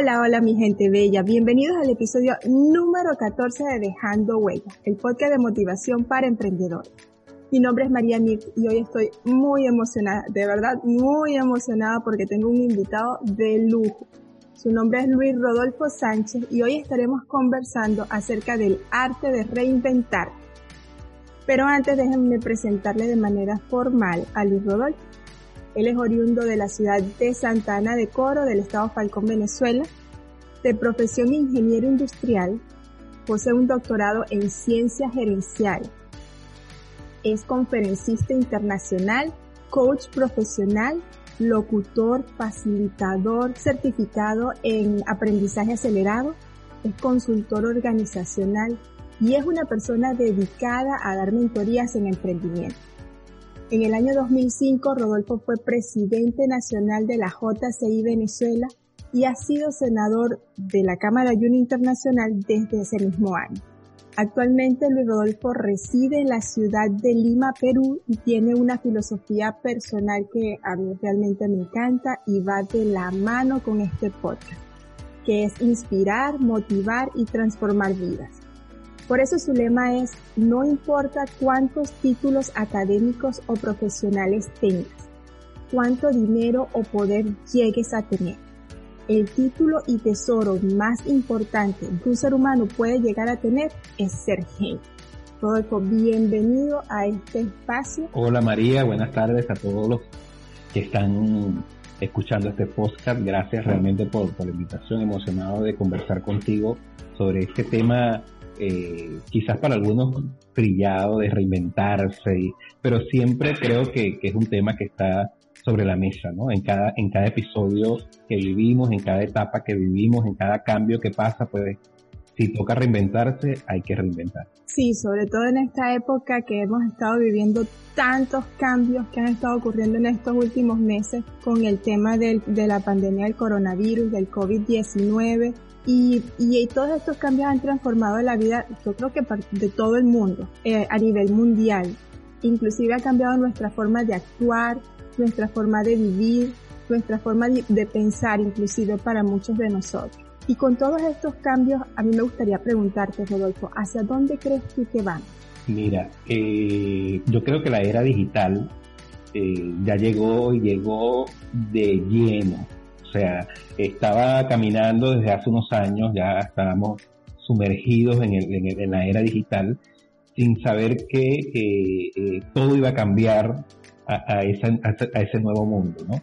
Hola, hola mi gente bella, bienvenidos al episodio número 14 de Dejando Huella, el podcast de motivación para emprendedores. Mi nombre es María Nix y hoy estoy muy emocionada, de verdad muy emocionada porque tengo un invitado de lujo. Su nombre es Luis Rodolfo Sánchez y hoy estaremos conversando acerca del arte de reinventar. Pero antes déjenme presentarle de manera formal a Luis Rodolfo. Él es oriundo de la ciudad de Santa Ana de Coro, del estado Falcón, Venezuela. De profesión ingeniero industrial, posee un doctorado en ciencia gerencial. Es conferencista internacional, coach profesional, locutor, facilitador, certificado en aprendizaje acelerado, es consultor organizacional y es una persona dedicada a dar mentorías en emprendimiento. En el año 2005, Rodolfo fue presidente nacional de la JCI Venezuela y ha sido senador de la Cámara Juni Internacional desde ese mismo año. Actualmente Luis Rodolfo reside en la ciudad de Lima, Perú y tiene una filosofía personal que a mí realmente me encanta y va de la mano con este podcast, que es inspirar, motivar y transformar vidas. Por eso su lema es, no importa cuántos títulos académicos o profesionales tengas, cuánto dinero o poder llegues a tener. El título y tesoro más importante que un ser humano puede llegar a tener es ser genio. Rodolfo, bienvenido a este espacio. Hola María, buenas tardes a todos los que están escuchando este podcast. Gracias realmente por, por la invitación, emocionado de conversar contigo sobre este tema eh, quizás para algunos trillado de reinventarse, pero siempre creo que, es un tema que está sobre la mesa, ¿no? En cada, en cada episodio que vivimos, en cada etapa que vivimos, en cada cambio que pasa, pues si toca reinventarse, hay que reinventar. Sí, sobre todo en esta época que hemos estado viviendo tantos cambios que han estado ocurriendo en estos últimos meses con el tema del, de la pandemia del coronavirus, del COVID-19, y, y, todos estos cambios han transformado la vida, yo creo que de todo el mundo, eh, a nivel mundial. Inclusive ha cambiado nuestra forma de actuar, nuestra forma de vivir, nuestra forma de, pensar, inclusive para muchos de nosotros. Y con todos estos cambios, a mí me gustaría preguntarte, Rodolfo, ¿hacia dónde crees tú que van? Mira, eh, yo creo que la era digital eh, ya llegó y llegó de lleno o sea, estaba caminando desde hace unos años, ya estábamos sumergidos en, en, la era digital, sin saber que eh, todo iba a cambiar a, ese nuevo mundo, ¿no?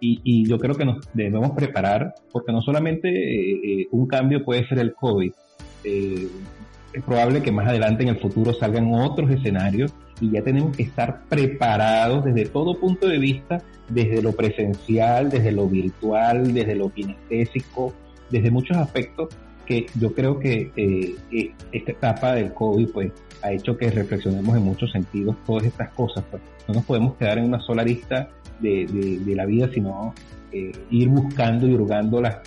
Y, yo creo que nos debemos preparar, porque no solamente eh, un cambio puede ser el COVID, es probable que más adelante en el futuro salgan otros escenarios y ya tenemos que estar preparados desde todo punto de vista, desde lo presencial, desde lo virtual, desde lo kinestésico, desde muchos aspectos que yo creo que eh, esta etapa del COVID pues ha hecho que reflexionemos en muchos sentidos todas estas cosas. Pues. No nos podemos quedar en una sola lista de, la vida, sino eh, ir buscando y hurgando las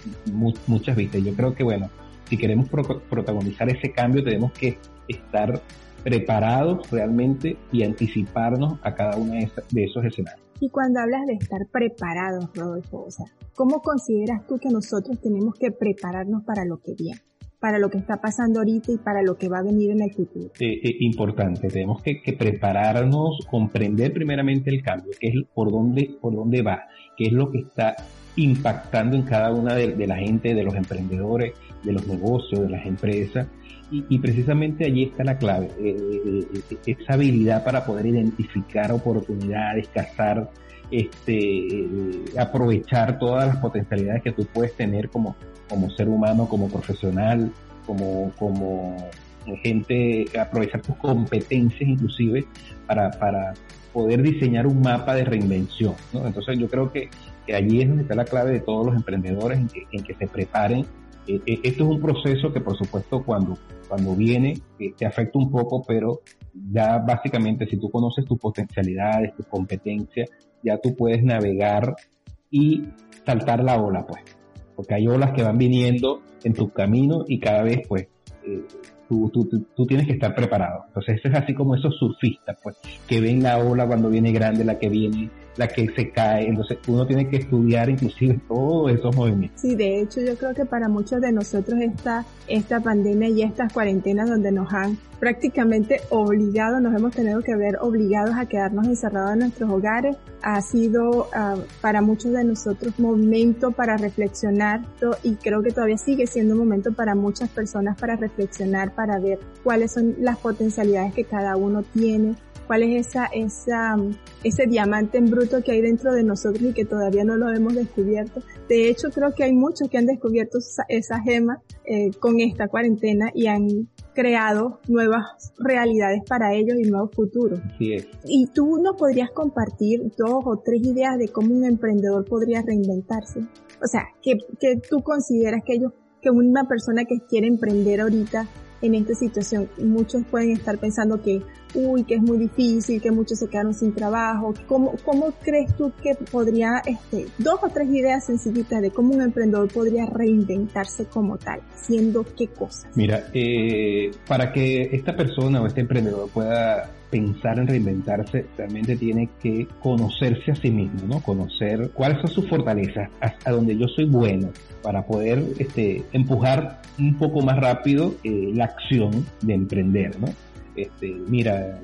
muchas vistas. Yo creo que bueno, si queremos protagonizar ese cambio tenemos que estar preparados realmente y anticiparnos a cada uno de, esos escenarios. Y cuando hablas de estar preparados, Rodolfo, o sea, ¿cómo consideras tú que nosotros tenemos que prepararnos para lo que viene? para lo que está pasando ahorita y para lo que va a venir en el futuro. Eh, eh, importante, tenemos que, prepararnos, comprender primeramente el cambio, qué es por dónde, por dónde va, qué es lo que está impactando en cada una de la gente, de los emprendedores, de los negocios, de las empresas, y, precisamente allí está la clave, eh, eh, eh, esa habilidad para poder identificar oportunidades, cazar, este, aprovechar todas las potencialidades que tú puedes tener como, como ser humano, como profesional, como, como gente, aprovechar tus competencias inclusive para, para poder diseñar un mapa de reinvención. Entonces yo creo que, que, allí es donde está la clave de todos los emprendedores, en que, en que se preparen esto es un proceso que por supuesto cuando, cuando viene eh, te afecta un poco, pero ya básicamente si tú conoces tus potencialidades, tus competencias, ya tú puedes navegar y saltar la ola, pues. Porque hay olas que van viniendo en tu camino y cada vez, pues, tú, tú, tú, tienes que estar preparado. Entonces, eso es así como esos surfistas, pues, que ven la ola cuando viene grande, la que viene la que se cae. Entonces uno tiene que estudiar inclusive todos esos movimientos. Sí, de hecho yo creo que para muchos de nosotros esta, esta pandemia y estas cuarentenas donde nos han prácticamente obligado, nos hemos tenido que ver obligados a quedarnos encerrados en nuestros hogares, ha sido uh, para muchos de nosotros momento para reflexionar y creo que todavía sigue siendo un momento para muchas personas para reflexionar, para ver cuáles son las potencialidades que cada uno tiene, cuál es esa, esa, ese diamante en bruto que hay dentro de nosotros y que todavía no lo hemos descubierto. De hecho, creo que hay muchos que han descubierto esa, esa gema eh, con esta cuarentena y han creado nuevas realidades para ellos y nuevos futuros. Y tú nos podrías compartir dos o tres ideas de cómo un emprendedor podría reinventarse. O sea, que, que tú consideras que ellos, que una persona que quiere emprender ahorita en esta situación. Muchos pueden estar pensando que, uy, que es muy difícil, que muchos se quedaron sin trabajo. ¿Cómo, cómo crees tú que podría, este, dos o tres ideas sencillitas de cómo un emprendedor podría reinventarse como tal, siendo qué cosas? Mira, eh, para que esta persona o este emprendedor pueda pensar en reinventarse, realmente tiene que conocerse a sí mismo, ¿no? Conocer cuáles son sus fortalezas, a donde yo soy bueno, para poder este, empujar un poco más rápido eh, la acción de emprender, ¿no? Este, mira,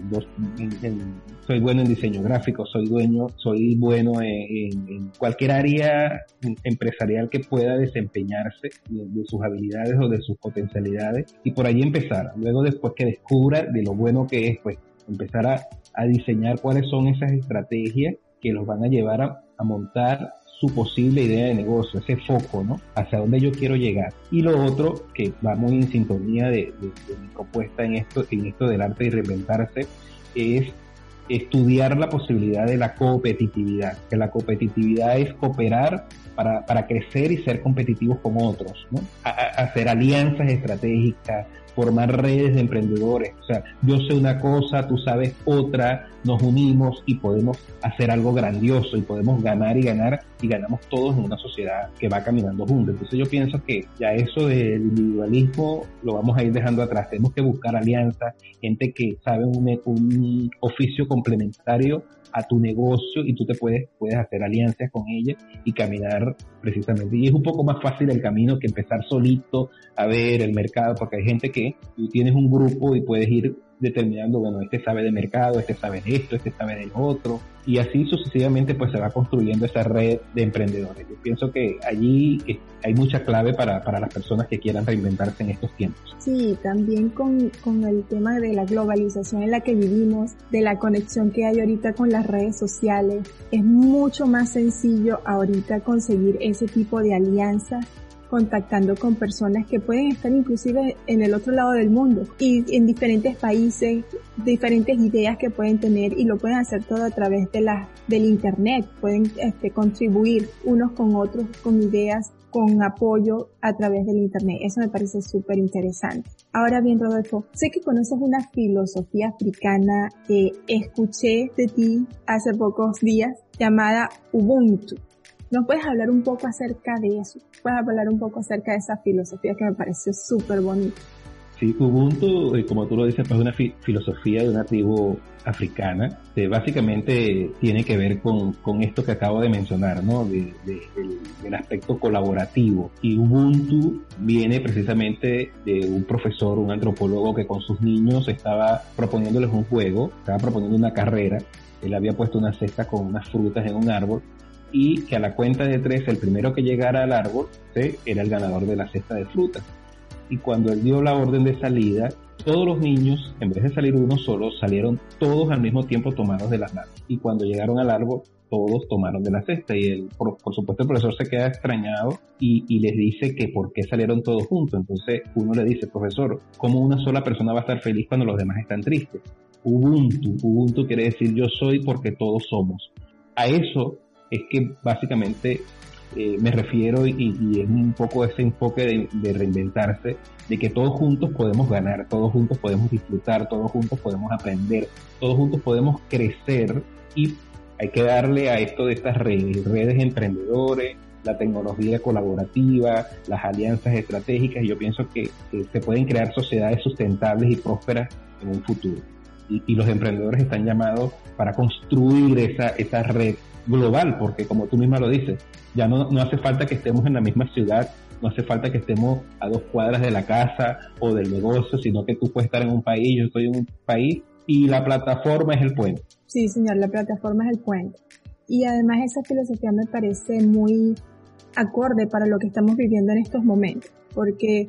soy bueno en diseño gráfico, soy dueño, soy bueno en, cualquier área empresarial que pueda desempeñarse de, de, sus habilidades o de sus potencialidades y por ahí empezar. Luego después que descubra de lo bueno que es, pues empezar a, diseñar cuáles son esas estrategias que los van a llevar a, montar su posible idea de negocio, ese foco, ¿no? Hacia dónde yo quiero llegar. Y lo otro, que va muy en sintonía de, mi propuesta en esto, en esto del arte de reinventarse, es estudiar la posibilidad de la competitividad, que la competitividad es cooperar para, para crecer y ser competitivos con otros, ¿no? hacer alianzas estratégicas, formar redes de emprendedores. O sea, yo sé una cosa, tú sabes otra, nos unimos y podemos hacer algo grandioso y podemos ganar y ganar y ganamos todos en una sociedad que va caminando juntos. Entonces yo pienso que ya eso del individualismo lo vamos a ir dejando atrás. Tenemos que buscar alianzas, gente que sabe un, un oficio complementario a tu negocio y tú te puedes, puedes hacer alianzas con ella y caminar precisamente. Y es un poco más fácil el camino que empezar solito a ver el mercado, porque hay gente que tú tienes un grupo y puedes ir determinando, bueno, este sabe de mercado, este sabe de esto, este sabe de otro, y así sucesivamente pues se va construyendo esa red de emprendedores. Yo pienso que allí hay mucha clave para, para las personas que quieran reinventarse en estos tiempos. Sí, también con, con el tema de la globalización en la que vivimos, de la conexión que hay ahorita con las redes sociales, es mucho más sencillo ahorita conseguir ese tipo de alianzas contactando con personas que pueden estar inclusive en el otro lado del mundo y en diferentes países, diferentes ideas que pueden tener y lo pueden hacer todo a través de la, del internet. Pueden este, contribuir unos con otros con ideas, con apoyo a través del internet. Eso me parece súper interesante. Ahora bien, Rodolfo, sé que conoces una filosofía africana que escuché de ti hace pocos días llamada Ubuntu. ¿Nos puedes hablar un poco acerca de eso? ¿Puedes hablar un poco acerca de esa filosofía que me pareció súper bonita? Sí, Ubuntu, eh, como tú lo dices, es una filosofía de una tribu africana, que básicamente tiene que ver con, con esto que acabo de mencionar, ¿no? De, del aspecto colaborativo. Y Ubuntu viene precisamente de un profesor, un antropólogo que con sus niños estaba proponiéndoles un juego, estaba proponiendo una carrera. Él había puesto una cesta con unas frutas en un árbol y que a la cuenta de tres el primero que llegara al árbol era el ganador de la cesta de frutas. Y cuando él dio la orden de salida, todos los niños, en vez de salir uno solo, salieron todos al mismo tiempo tomados de las manos. Y cuando llegaron al árbol, todos tomaron de la cesta. Y él, por, supuesto el profesor se queda extrañado y, y, les dice que por qué salieron todos juntos. Entonces uno le dice, profesor, ¿cómo una sola persona va a estar feliz cuando los demás están tristes? Ubuntu, Ubuntu quiere decir yo soy porque todos somos. A eso es que básicamente eh, me refiero y, es un poco ese enfoque de, reinventarse, de que todos juntos podemos ganar, todos juntos podemos disfrutar, todos juntos podemos aprender, todos juntos podemos crecer y hay que darle a esto de estas redes, redes emprendedores, la tecnología colaborativa, las alianzas estratégicas, y yo pienso que, se pueden crear sociedades sustentables y prósperas en un futuro. Y, y, los emprendedores están llamados para construir esa, esa red global, porque como tú misma lo dices, ya no, no hace falta que estemos en la misma ciudad, no hace falta que estemos a dos cuadras de la casa o del negocio, sino que tú puedes estar en un país, yo estoy en un país y la plataforma es el puente. Sí, señor, la plataforma es el puente. Y además esa filosofía me parece muy acorde para lo que estamos viviendo en estos momentos, porque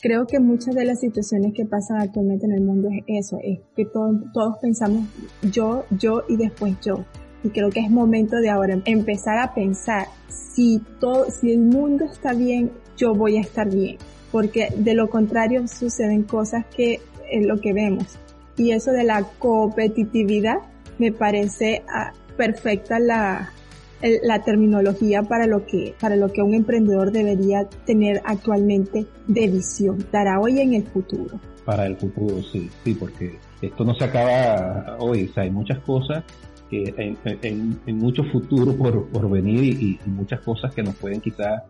creo que muchas de las situaciones que pasan actualmente en el mundo es eso, es que todos pensamos yo, yo y después yo. Y creo que es momento de ahora empezar a pensar si todo, si el mundo está bien, yo voy a estar bien. Porque de lo contrario suceden cosas que es lo que vemos. Y eso de la competitividad me parece ah, perfecta la, la terminología para lo que para lo que un emprendedor debería tener actualmente de visión para hoy en el futuro. Para el futuro, sí, sí, porque esto no se acaba hoy, o sea, hay muchas cosas que en, en, mucho futuro por, por venir y, y, muchas cosas que nos pueden quizás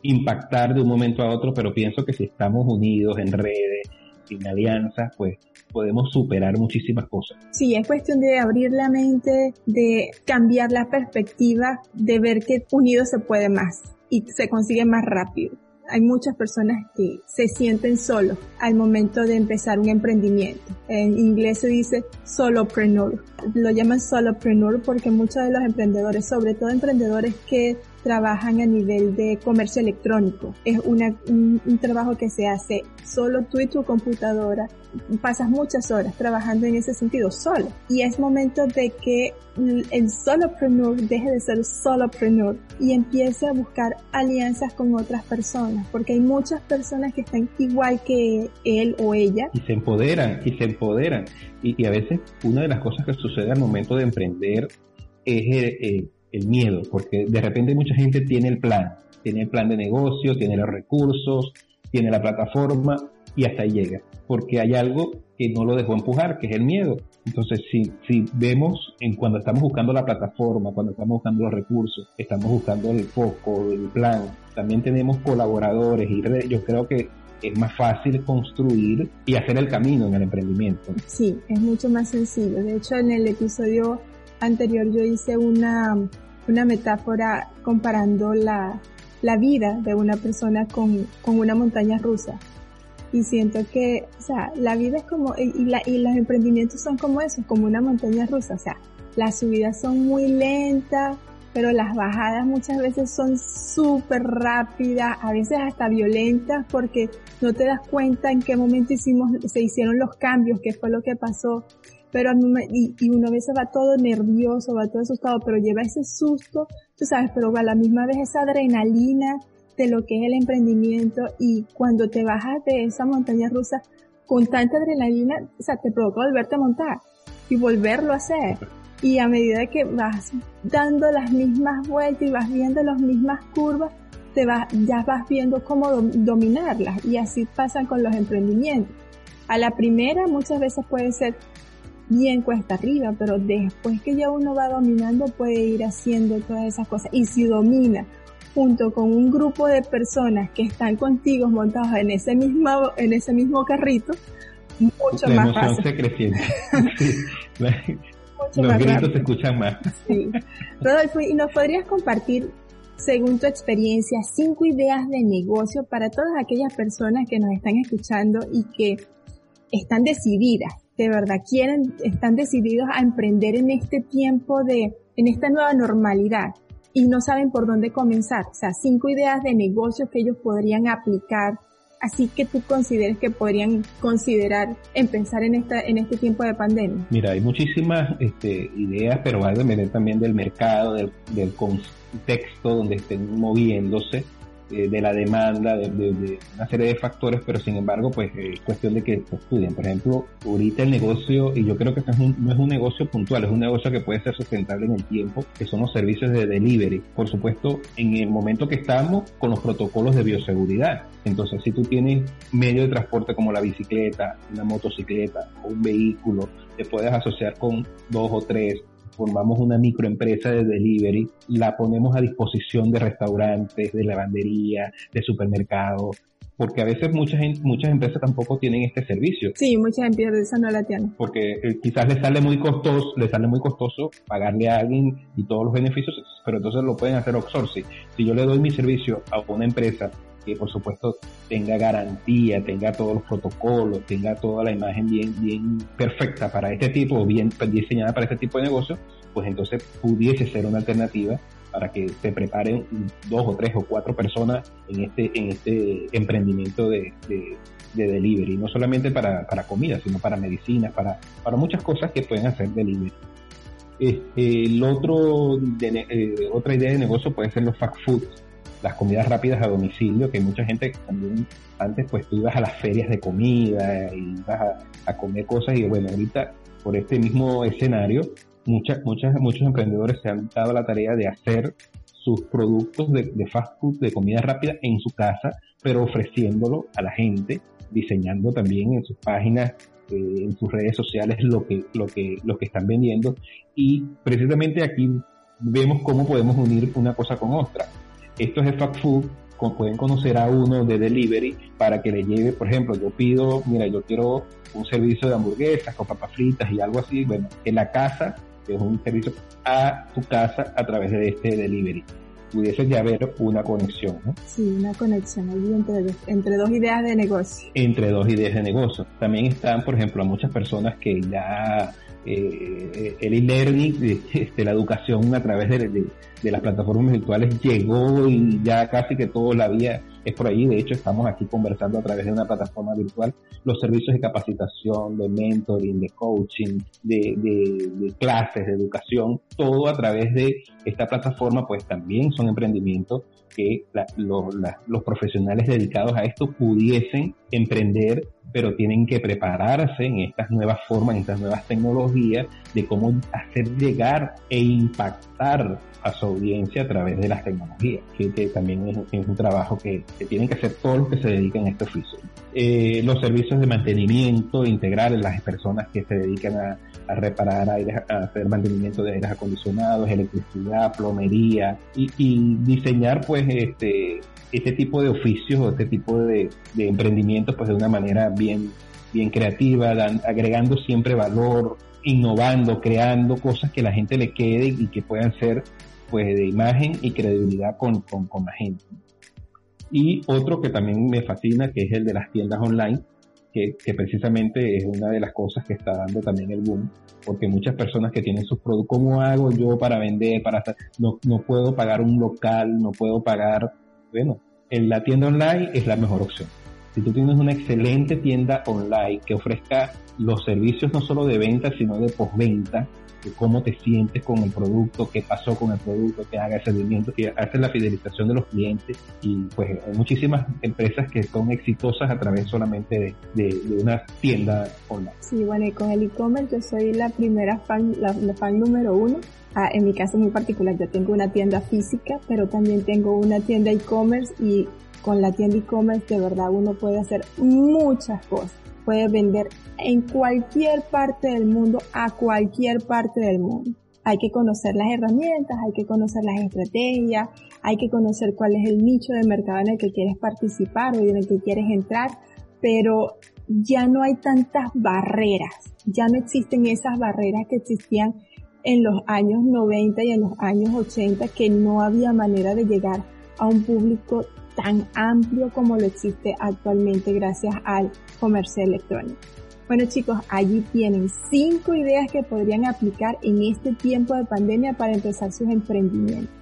impactar de un momento a otro, pero pienso que si estamos unidos en redes, en alianzas, pues podemos superar muchísimas cosas. Sí, es cuestión de abrir la mente, de cambiar la perspectiva, de ver que unido se puede más y se consigue más rápido. Hay muchas personas que se sienten solos al momento de empezar un emprendimiento. En inglés se dice solopreneur. Lo llaman solopreneur porque muchos de los emprendedores, sobre todo emprendedores que trabajan a nivel de comercio electrónico. Es una, un, trabajo que se hace solo tú y tu computadora. Pasas muchas horas trabajando en ese sentido solo. Y es momento de que el solopreneur deje de ser solopreneur y empiece a buscar alianzas con otras personas. Porque hay muchas personas que están igual que él o ella. Y se empoderan, y se empoderan. Y, a veces una de las cosas que sucede al momento de emprender es eh, el miedo, porque de repente mucha gente tiene el plan, tiene el plan de negocio, tiene los recursos, tiene la plataforma y hasta ahí llega, porque hay algo que no lo dejó empujar, que es el miedo. Entonces, si, si vemos en cuando estamos buscando la plataforma, cuando estamos buscando los recursos, estamos buscando el foco, el plan, también tenemos colaboradores y yo creo que es más fácil construir y hacer el camino en el emprendimiento. Sí, es mucho más sencillo. De hecho, en el episodio anterior yo hice una, una metáfora comparando la, la vida de una persona con, con una montaña rusa. Y siento que, o sea, la vida es como, y, la, y los emprendimientos son como eso, como una montaña rusa. O sea, las subidas son muy lentas, pero las bajadas muchas veces son súper rápidas, a veces hasta violentas, porque no te das cuenta en qué momento hicimos, se hicieron los cambios, qué fue lo que pasó pero y, y uno a veces va todo nervioso, va todo asustado, pero lleva ese susto, tú sabes, pero a la misma vez esa adrenalina de lo que es el emprendimiento y cuando te bajas de esa montaña rusa con tanta adrenalina, o sea, te provoca volverte a montar y volverlo a hacer. Y a medida que vas dando las mismas vueltas y vas viendo las mismas curvas, te vas, ya vas viendo cómo dominarlas y así pasan con los emprendimientos. A la primera muchas veces puede ser bien cuesta arriba, pero después que ya uno va dominando puede ir haciendo todas esas cosas. Y si domina junto con un grupo de personas que están contigo montados en ese mismo, en ese mismo carrito, mucho la más fácil. Se creciente. Los gritos se escuchan más. Sí. Rodolfo, ¿y nos podrías compartir, según tu experiencia, cinco ideas de negocio para todas aquellas personas que nos están escuchando y que están decididas de verdad quieren, están decididos a emprender en este tiempo de, en esta nueva normalidad y no saben por dónde comenzar. O sea, cinco ideas de negocios que ellos podrían aplicar. Así que tú consideres que podrían considerar empezar en esta, en este tiempo de pandemia. Mira, hay muchísimas este, ideas, pero va a depender también del mercado, del, del contexto donde estén moviéndose eh, de la demanda, de, una serie de factores, pero sin embargo, pues eh, es cuestión de que estudien. Por ejemplo, ahorita el negocio, y yo creo que no es un negocio puntual, es un negocio que puede ser sustentable en el tiempo, que son los servicios de delivery. Por supuesto, en el momento que estamos con los protocolos de bioseguridad. Entonces, si tú tienes medio de transporte como la bicicleta, una motocicleta o un vehículo, te puedes asociar con dos o tres formamos una microempresa de delivery, la ponemos a disposición de restaurantes, de lavandería, de supermercados, porque a veces muchas muchas empresas tampoco tienen este servicio. Sí, muchas empresas no la tienen. Porque eh, quizás les sale muy costoso, les sale muy costoso pagarle a alguien y todos los beneficios, pero entonces lo pueden hacer outsourcing. Si yo le doy mi servicio a una empresa que por supuesto tenga garantía, tenga todos los protocolos, tenga toda la imagen bien, bien perfecta para este tipo, bien diseñada para este tipo de negocio, pues entonces pudiese ser una alternativa para que se preparen dos o tres o cuatro personas en este, en este emprendimiento de, de, delivery, no solamente para, para comida, sino para medicinas, para, para muchas cosas que pueden hacer delivery. Este, el otro, eh, otra idea de negocio puede ser los fast food, las comidas rápidas a domicilio, que mucha gente también antes pues tú ibas a las ferias de comida y ibas a, comer cosas y bueno, ahorita por este mismo escenario muchas, muchas, muchos emprendedores se han dado la tarea de hacer sus productos de, fast food, de comida rápida en su casa, pero ofreciéndolo a la gente, diseñando también en sus páginas, eh, en sus redes sociales lo que, lo que, lo que están vendiendo. Y precisamente aquí vemos cómo podemos unir una cosa con otra. Esto es el fast food, pueden conocer a uno de delivery para que le lleve, por ejemplo, yo pido, mira, yo quiero un servicio de hamburguesas con papas fritas y algo así, bueno, en la casa que es un servicio a tu casa a través de este delivery. Pudiese ya haber una conexión, ¿no? Sí, una conexión ahí entre, entre dos ideas de negocio. Entre dos ideas de negocio. También están, por ejemplo, a muchas personas que ya el e-learning, este, la educación a través de, las plataformas virtuales llegó y ya casi que todo la vía es por ahí. De hecho, estamos aquí conversando a través de una plataforma virtual los servicios de capacitación, de mentoring, de coaching, de, de, clases, de educación, todo a través de esta plataforma, pues también son emprendimientos que los profesionales dedicados a esto pudiesen emprender, pero tienen que prepararse en estas nuevas formas, en estas nuevas tecnologías, de cómo hacer llegar e impactar a su audiencia a través de las tecnologías, que, también es, un trabajo que, tienen que hacer todos los que se dedican a este oficio. Eh, los servicios de mantenimiento integral, las personas que se dedican a, reparar aires, a hacer mantenimiento de aires acondicionados, electricidad, plomería y, diseñar pues este este tipo de oficios o este tipo de, de emprendimientos pues de una manera bien bien creativa, agregando siempre valor, innovando, creando cosas que la gente le quede y que puedan ser pues de imagen y credibilidad con, con, la gente. Y otro que también me fascina, que es el de las tiendas online, que, que, precisamente es una de las cosas que está dando también el boom, porque muchas personas que tienen sus productos, ¿cómo hago yo para vender? Para no, no puedo pagar un local, no puedo pagar, bueno, en la tienda online es la mejor opción. Si tú tienes una excelente tienda online que ofrezca los servicios no solo de venta, sino de postventa, cómo te sientes con el producto, qué pasó con el producto, que haga el seguimiento, que hace la fidelización de los clientes y pues hay muchísimas empresas que son exitosas a través solamente de, una tienda online. Sí, bueno, y con el e-commerce yo soy la primera fan, la, fan número uno. Ah, en mi caso muy particular, yo tengo una tienda física, pero también tengo una tienda e-commerce y con la tienda e-commerce de verdad uno puede hacer muchas cosas puede vender en cualquier parte del mundo, a cualquier parte del mundo. Hay que conocer las herramientas, hay que conocer las estrategias, hay que conocer cuál es el nicho de mercado en el que quieres participar o en el que quieres entrar, pero ya no hay tantas barreras, ya no existen esas barreras que existían en los años 90 y en los años 80 que no había manera de llegar a un público tan amplio como lo existe actualmente gracias al comercio electrónico. Bueno chicos, allí tienen cinco ideas que podrían aplicar en este tiempo de pandemia para empezar sus emprendimientos.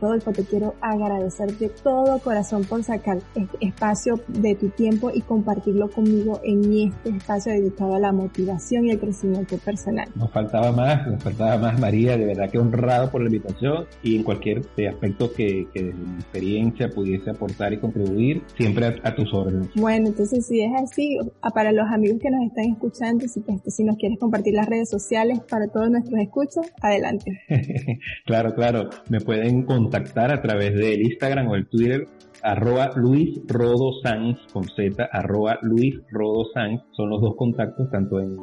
Rodolfo, te quiero agradecer de todo corazón por sacar este espacio de tu tiempo y compartirlo conmigo en este espacio dedicado a la motivación y el crecimiento personal. Nos faltaba más, nos faltaba más, María, de verdad que honrado por la invitación y en cualquier aspecto que, que mi experiencia pudiese aportar y contribuir, siempre a, tus órdenes. Bueno, entonces si es así, para los amigos que nos están escuchando, si, pues, si nos quieres compartir las redes sociales para todos nuestros escuchos, adelante. claro, claro, me pueden contar contactar a través del Instagram o el Twitter arroba Luis Rodo con Z, arroba Luis Rodo son los dos contactos tanto en,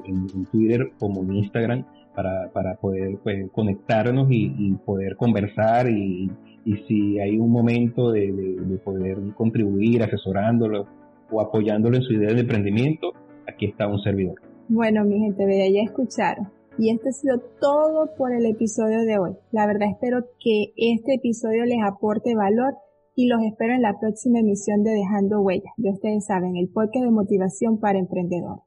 Twitter como en Instagram para, para poder pues, conectarnos y, poder conversar y, y, si hay un momento de, poder contribuir asesorándolo o apoyándolo en su idea de emprendimiento, aquí está un servidor. Bueno, mi gente ya escucharon. Y este ha sido todo por el episodio de hoy. La verdad espero que este episodio les aporte valor y los espero en la próxima emisión de Dejando Huellas. Ya ustedes saben, el podcast de motivación para emprendedores.